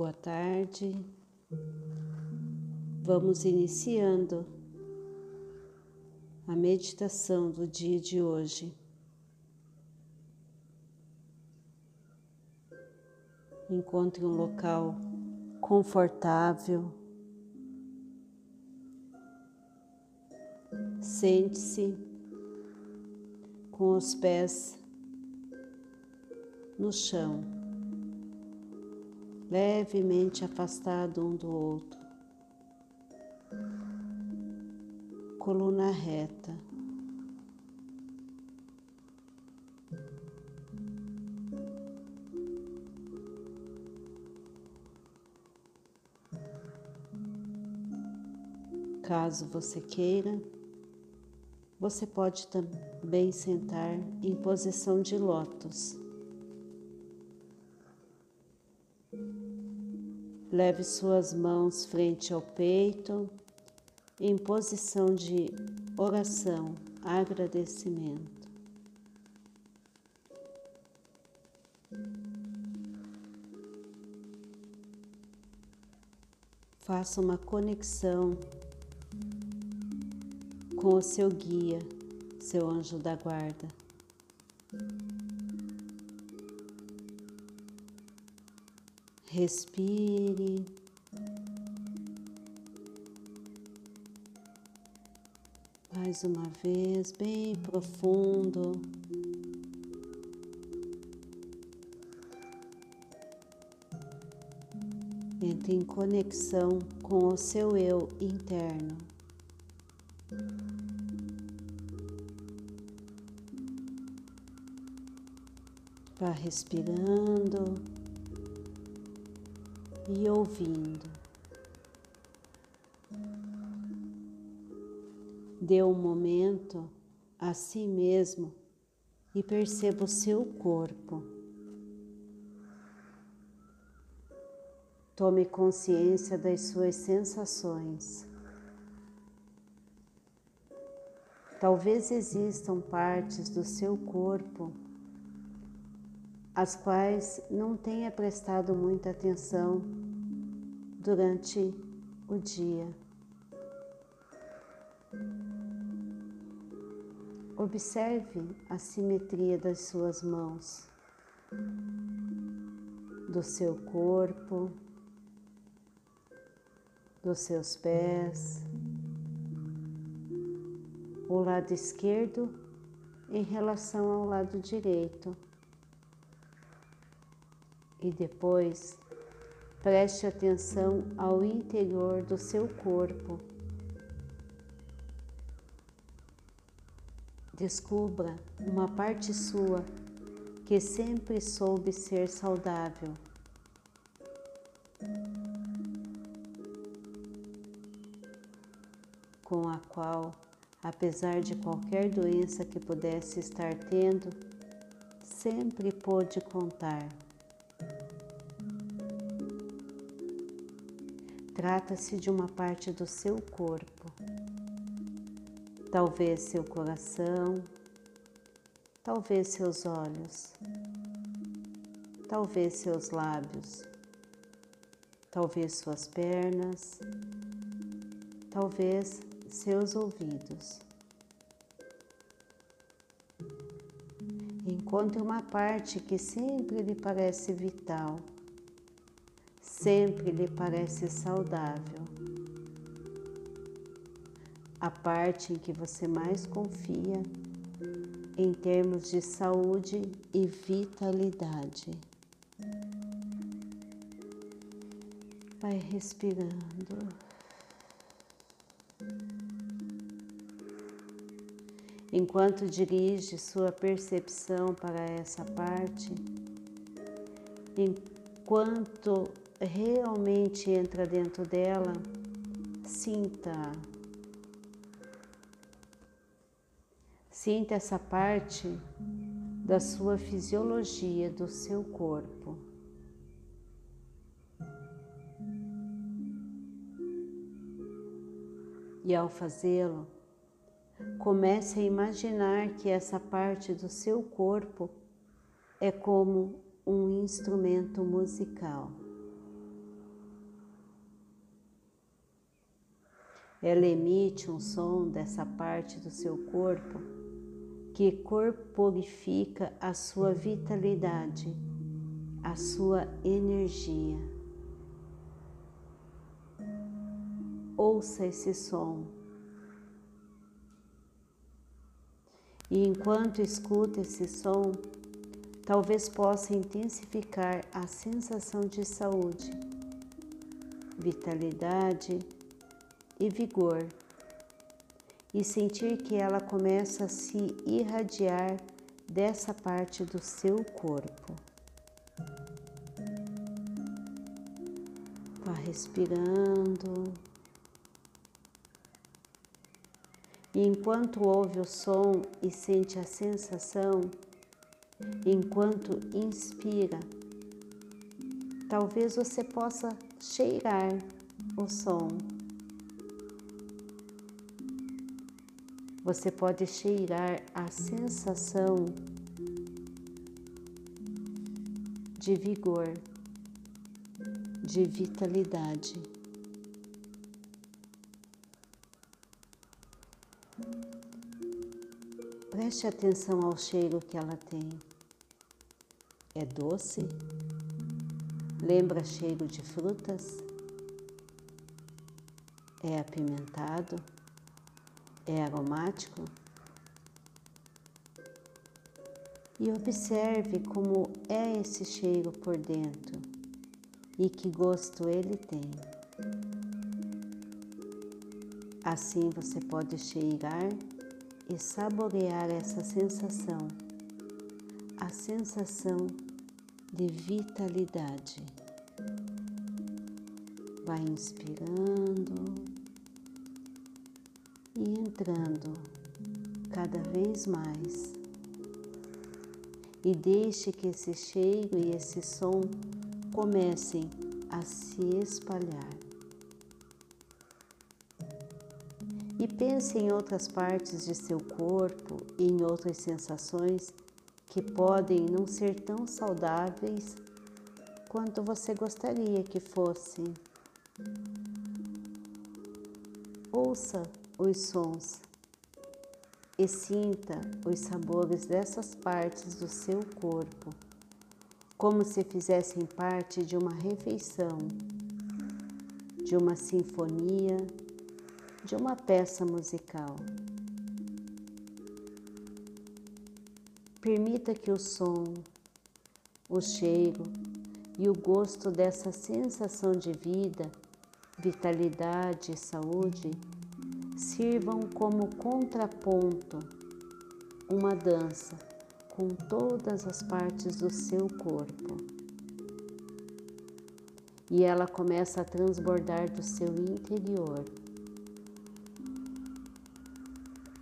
Boa tarde. Vamos iniciando a meditação do dia de hoje. Encontre um local confortável. Sente-se com os pés no chão, levemente afastado um do outro, coluna reta. Caso você queira, você pode também sentar em posição de lótus. Leve suas mãos frente ao peito, em posição de oração, agradecimento. Faça uma conexão com o seu guia, seu anjo da guarda. Respire. Mais uma vez, bem profundo. Entre em conexão com o seu eu interno. Vá respirando e ouvindo. Dê um momento a si mesmo e perceba o seu corpo. Tome consciência das suas sensações. Talvez existam partes do seu corpo às quais não tenha prestado muita atenção durante o dia. Observe a simetria das suas mãos, do seu corpo, dos seus pés, o lado esquerdo em relação ao lado direito. E depois preste atenção ao interior do seu corpo. Descubra uma parte sua que sempre soube ser saudável. Com a qual apesar de qualquer doença que pudesse estar tendo, sempre pôde contar. Trata-se de uma parte do seu corpo, talvez seu coração, talvez seus olhos, talvez seus lábios, talvez suas pernas, talvez seus ouvidos. Encontre uma parte que sempre lhe parece vital, sempre lhe parece saudável. A parte em que você mais confia em termos de saúde e vitalidade. Vai respirando. enquanto dirige sua percepção para essa parte, enquanto realmente entra dentro dela, sinta. Sinta essa parte da sua fisiologia, do seu corpo. E ao fazê-lo, Comece a imaginar que essa parte do seu corpo é como um instrumento musical. Ela emite um som dessa parte do seu corpo que corporifica a sua vitalidade, a sua energia. Ouça esse som. E enquanto escuta esse som, talvez possa intensificar a sensação de saúde, vitalidade e vigor, e sentir que ela começa a se irradiar dessa parte do seu corpo. Vá respirando. E enquanto ouve o som e sente a sensação, enquanto inspira, talvez você possa cheirar o som. Você pode cheirar a sensação de vigor, de vitalidade. Preste atenção ao cheiro que ela tem. É doce? Lembra cheiro de frutas? É apimentado? É aromático? E observe como é esse cheiro por dentro e que gosto ele tem. Assim você pode cheirar e saborear essa sensação, a sensação de vitalidade. Vai inspirando e entrando cada vez mais. E deixe que esse cheiro e esse som comecem a se espalhar. E pense em outras partes de seu corpo e em outras sensações que podem não ser tão saudáveis quanto você gostaria que fossem. Ouça os sons e sinta os sabores dessas partes do seu corpo, como se fizessem parte de uma refeição, de uma sinfonia de uma peça musical. Permita que o som, o cheiro e o gosto dessa sensação de vida, vitalidade e saúde sirvam como contraponto, uma dança com todas as partes do seu corpo. E ela começa a transbordar do seu interior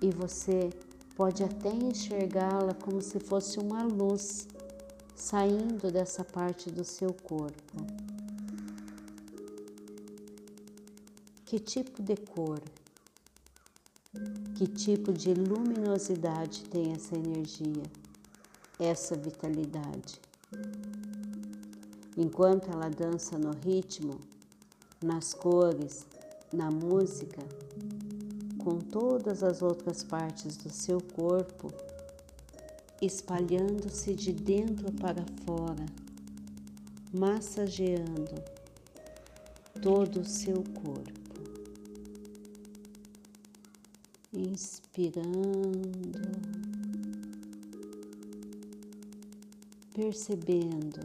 e você pode até enxergá-la como se fosse uma luz saindo dessa parte do seu corpo. Que tipo de cor, que tipo de luminosidade tem essa energia, essa vitalidade? Enquanto ela dança no ritmo, nas cores, na música, com todas as outras partes do seu corpo, espalhando-se de dentro para fora, massageando todo o seu corpo. Inspirando, percebendo,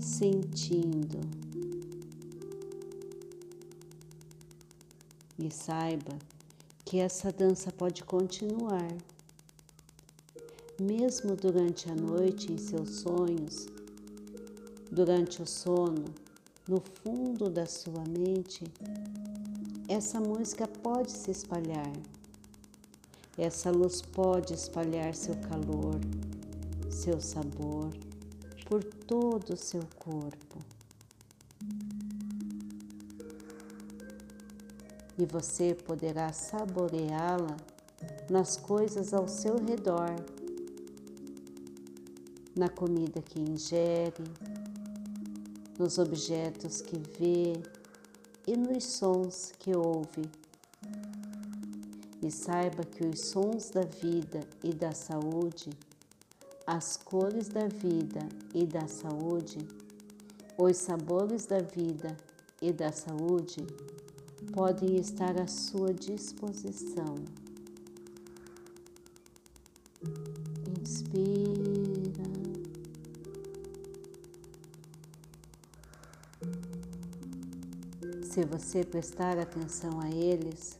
sentindo. E saiba que essa dança pode continuar, mesmo durante a noite em seus sonhos, durante o sono, no fundo da sua mente, essa música pode se espalhar. Essa luz pode espalhar seu calor, seu sabor por todo o seu corpo. e você poderá saboreá-la nas coisas ao seu redor, na comida que ingere, nos objetos que vê e nos sons que ouve. E saiba que os sons da vida e da saúde, as cores da vida e da saúde, os sabores da vida e da saúde podem estar à sua disposição. Se você prestar atenção a eles,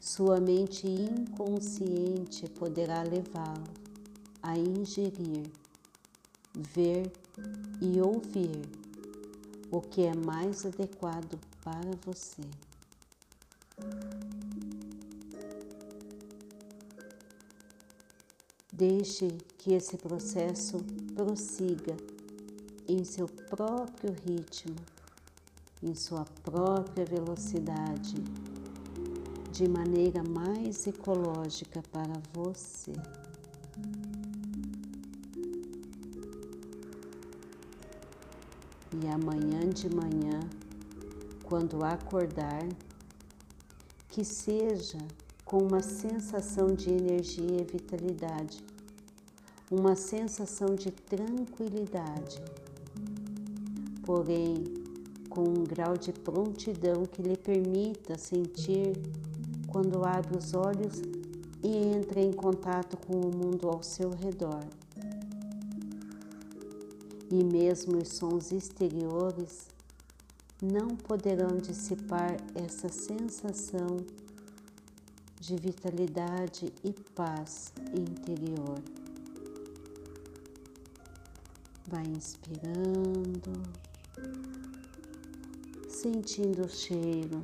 sua mente inconsciente poderá levá-lo a ingerir, ver e ouvir o que é mais adequado para você. Deixe que esse processo prossiga em seu próprio ritmo, em sua própria velocidade, de maneira mais ecológica para você. E amanhã de manhã, quando acordar, que seja com uma sensação de energia e vitalidade, uma sensação de tranquilidade, porém com um grau de prontidão que lhe permita sentir quando abre os olhos e entra em contato com o mundo ao seu redor. E mesmo os sons exteriores não poderão dissipar essa sensação de vitalidade e paz interior. Vai inspirando, sentindo o cheiro,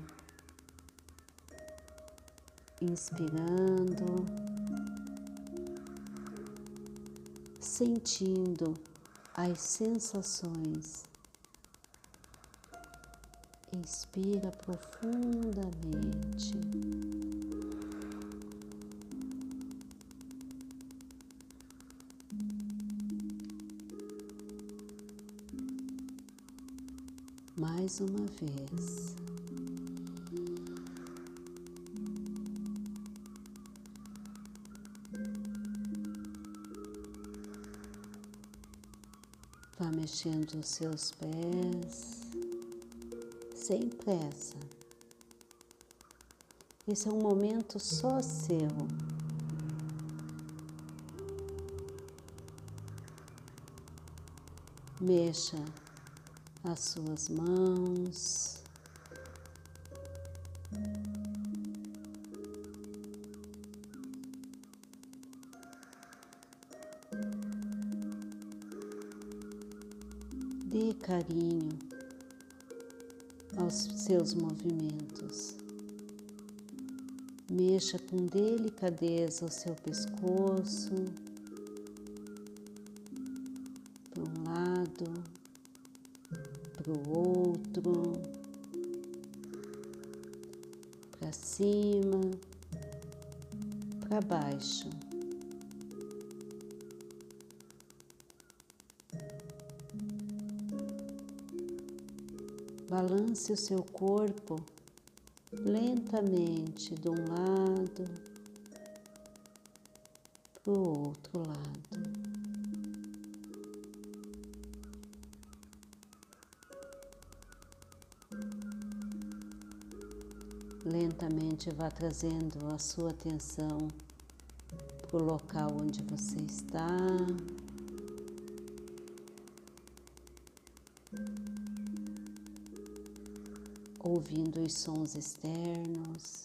inspirando, sentindo as sensações. Inspira profundamente. Mais uma vez. Vá mexendo os seus pés sem pressa. Esse é um momento só seu. Mexa as suas mãos. Dê carinho aos seus movimentos. Mexa com delicadeza o seu pescoço para o outro, para cima, para baixo. Balance o seu corpo lentamente de um lado para o outro lado. Lentamente vá trazendo a sua atenção para o local onde você está. Ouvindo os sons externos.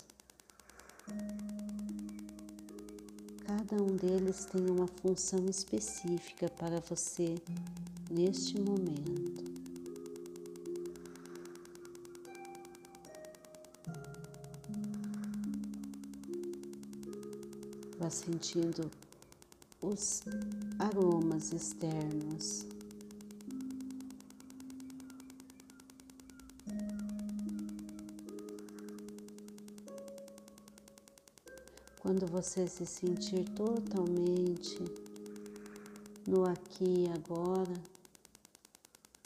Cada um deles tem uma função específica para você neste momento. Vá sentindo os aromas externos. Quando você se sentir totalmente no aqui e agora,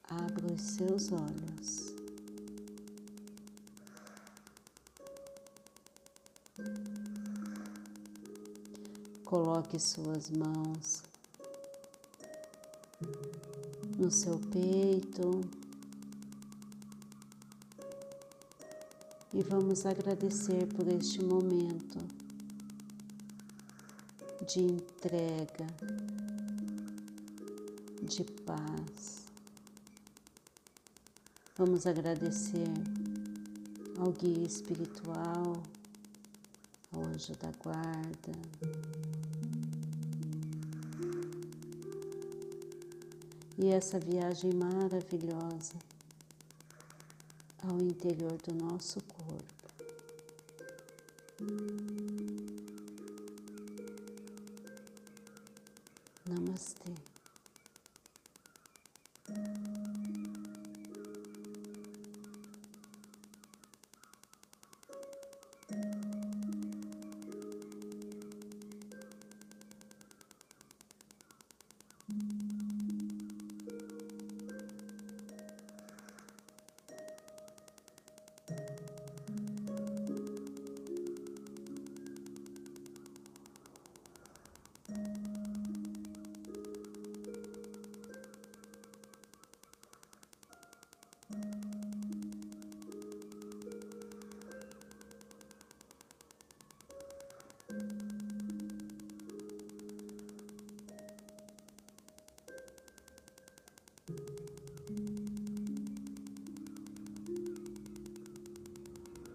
abra os seus olhos. Coloque suas mãos no seu peito e vamos agradecer por este momento de entrega, de paz. Vamos agradecer ao guia espiritual, ao anjo da guarda. E essa viagem maravilhosa ao interior do nosso corpo. Namastê.